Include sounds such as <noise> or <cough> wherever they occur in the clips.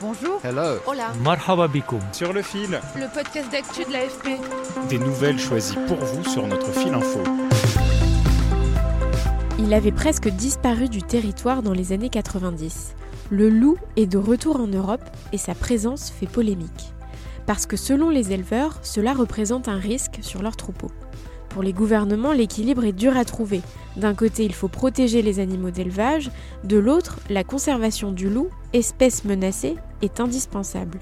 Bonjour. Hello. Hola. Marhaba bikoum. Sur le fil. Le podcast d'actu de l'AFP. Des nouvelles choisies pour vous sur notre fil info. Il avait presque disparu du territoire dans les années 90. Le loup est de retour en Europe et sa présence fait polémique. Parce que selon les éleveurs, cela représente un risque sur leurs troupeaux. Pour les gouvernements, l'équilibre est dur à trouver. D'un côté, il faut protéger les animaux d'élevage, de l'autre, la conservation du loup, espèce menacée, est indispensable.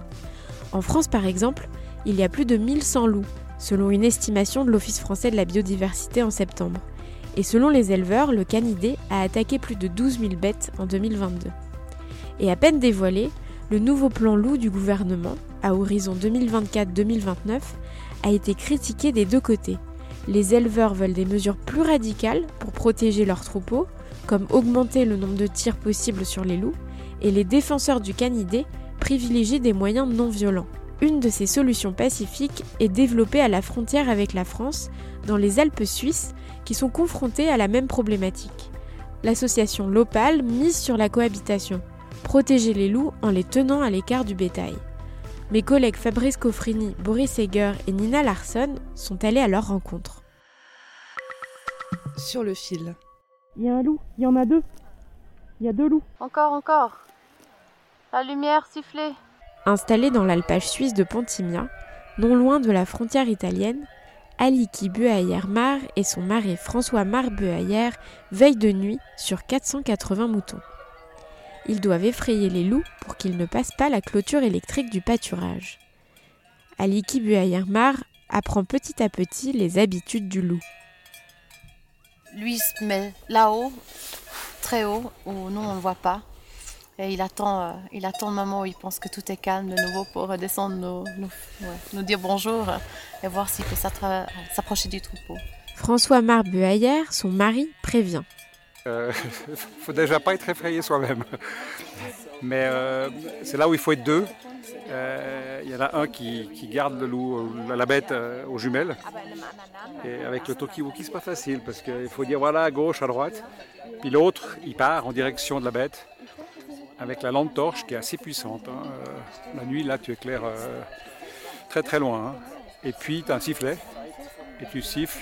En France, par exemple, il y a plus de 1100 loups, selon une estimation de l'Office français de la biodiversité en septembre. Et selon les éleveurs, le canidé a attaqué plus de 12 000 bêtes en 2022. Et à peine dévoilé, le nouveau plan loup du gouvernement, à horizon 2024-2029, a été critiqué des deux côtés. Les éleveurs veulent des mesures plus radicales pour protéger leurs troupeaux, comme augmenter le nombre de tirs possibles sur les loups, et les défenseurs du canidé privilégient des moyens non violents. Une de ces solutions pacifiques est développée à la frontière avec la France, dans les Alpes suisses, qui sont confrontées à la même problématique. L'association Lopal mise sur la cohabitation, protéger les loups en les tenant à l'écart du bétail. Mes collègues Fabrice Coffrini, Boris Eger et Nina Larson sont allés à leur rencontre. Sur le fil. Il y a un loup, il y en a deux. Il y a deux loups. Encore, encore. La lumière sifflée. Installé dans l'alpage suisse de Pontimia, non loin de la frontière italienne, Aliki Buayer-Mar et son mari François Mar Buayer veillent de nuit sur 480 moutons. Ils doivent effrayer les loups pour qu'ils ne passent pas la clôture électrique du pâturage. Aliki Buayer-Mar apprend petit à petit les habitudes du loup. Lui se met là-haut, très haut, où nous on ne le voit pas. Et il attend, euh, il attend le moment où il pense que tout est calme de nouveau pour redescendre, nous, nous, ouais, nous dire bonjour et voir s'il peut s'approcher du troupeau. François Mar Buayer, son mari, prévient. Euh, <laughs> faut déjà pas être effrayé soi-même. Mais euh, c'est là où il faut être deux. Euh, Il y en a un qui, garde le loup, la bête aux jumelles. Et avec le Tokiwoki, c'est pas facile parce qu'il faut dire voilà à gauche, à droite. Puis l'autre, il part en direction de la bête avec la lampe torche qui est assez puissante. hein. La nuit, là, tu éclaires très très loin. hein. Et puis, tu as un sifflet. Et tu siffles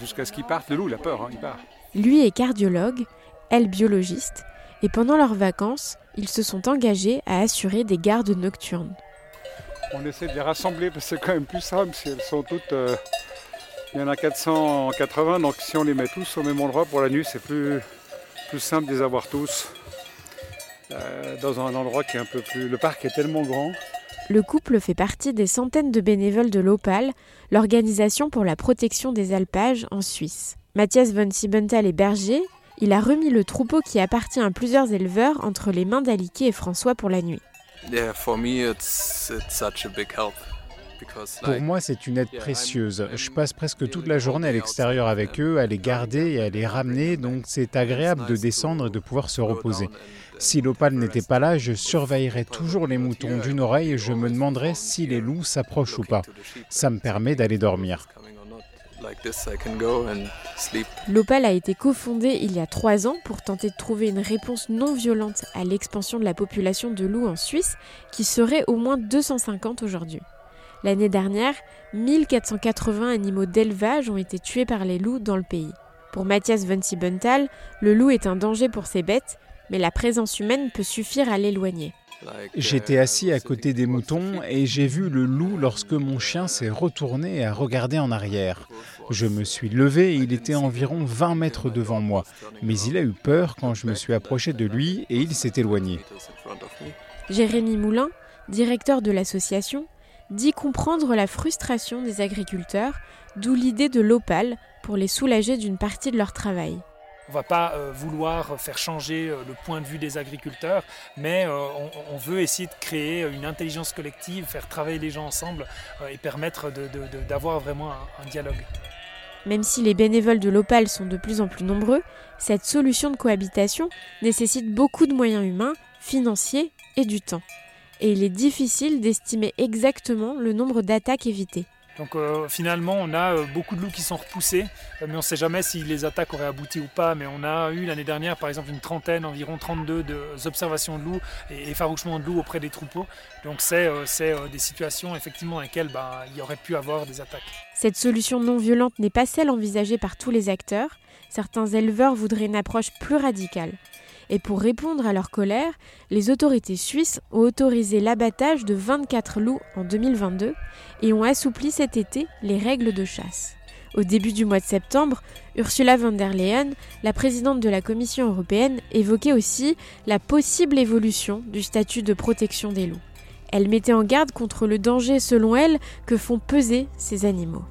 jusqu'à ce qu'il parte. Le loup, il a peur, hein, il part. Lui est cardiologue, elle biologiste, et pendant leurs vacances, ils se sont engagés à assurer des gardes nocturnes. On essaie de les rassembler parce que c'est quand même plus simple si elles sont toutes. euh, il y en a 480, donc si on les met tous au même endroit pour la nuit, c'est plus, plus simple de les avoir tous euh, dans un endroit qui est un peu plus. Le parc est tellement grand. Le couple fait partie des centaines de bénévoles de l'OPAL, l'organisation pour la protection des alpages en Suisse. Mathias von Siebenthal est berger, il a remis le troupeau qui appartient à plusieurs éleveurs entre les mains d'Aliki et François pour la nuit. Pour moi, c'est une aide précieuse. Je passe presque toute la journée à l'extérieur avec eux, à les garder et à les ramener, donc c'est agréable de descendre et de pouvoir se reposer. Si l'opale n'était pas là, je surveillerais toujours les moutons d'une oreille et je me demanderais si les loups s'approchent ou pas. Ça me permet d'aller dormir. L'OPAL a été cofondé il y a trois ans pour tenter de trouver une réponse non violente à l'expansion de la population de loups en Suisse, qui serait au moins 250 aujourd'hui. L'année dernière, 1480 animaux d'élevage ont été tués par les loups dans le pays. Pour Mathias von Siebenthal, le loup est un danger pour ses bêtes, mais la présence humaine peut suffire à l'éloigner. J'étais uh, assis à côté des moutons et j'ai vu le loup lorsque mon chien s'est retourné et a regardé en arrière. Je me suis levé et il était environ 20 mètres devant moi, mais il a eu peur quand je me suis approché de lui et il s'est éloigné. Jérémy Moulin, directeur de l'association, dit comprendre la frustration des agriculteurs, d'où l'idée de l'OPAL pour les soulager d'une partie de leur travail. On ne va pas vouloir faire changer le point de vue des agriculteurs, mais on, veut essayer de créer une intelligence collective, faire travailler les gens ensemble et permettre d'avoir vraiment un, un dialogue. Même si les bénévoles de l'Opal sont de plus en plus nombreux, cette solution de cohabitation nécessite beaucoup de moyens humains, financiers et du temps. Et il est difficile d'estimer exactement le nombre d'attaques évitées. Donc euh, finalement, on a euh, beaucoup de loups qui sont repoussés, euh, mais on ne sait jamais si les attaques auraient abouti ou pas. Mais on a eu l'année dernière, par exemple, une trentaine, environ 32 observations de loups et effarouchements de loups auprès des troupeaux. Donc c'est des situations effectivement dans lesquelles bah, il y aurait pu avoir des attaques. Cette solution non violente n'est pas celle envisagée par tous les acteurs. Certains éleveurs voudraient une approche plus radicale. Et pour répondre à leur colère, les autorités suisses ont autorisé l'abattage de 24 loups en 2022 et ont assoupli cet été les règles de chasse. Au début du mois de septembre, Ursula von der Leyen, la présidente de la Commission européenne, évoquait aussi la possible évolution du statut de protection des loups. Elle mettait en garde contre le danger, selon elle, que font peser ces animaux.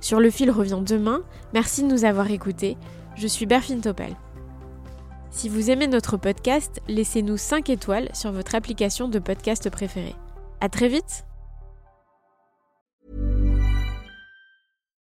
Sur le fil revient demain. Merci de nous avoir écoutés. Je suis Berfine Topel. Si vous aimez notre podcast, laissez-nous 5 étoiles sur votre application de podcast préférée. À très vite!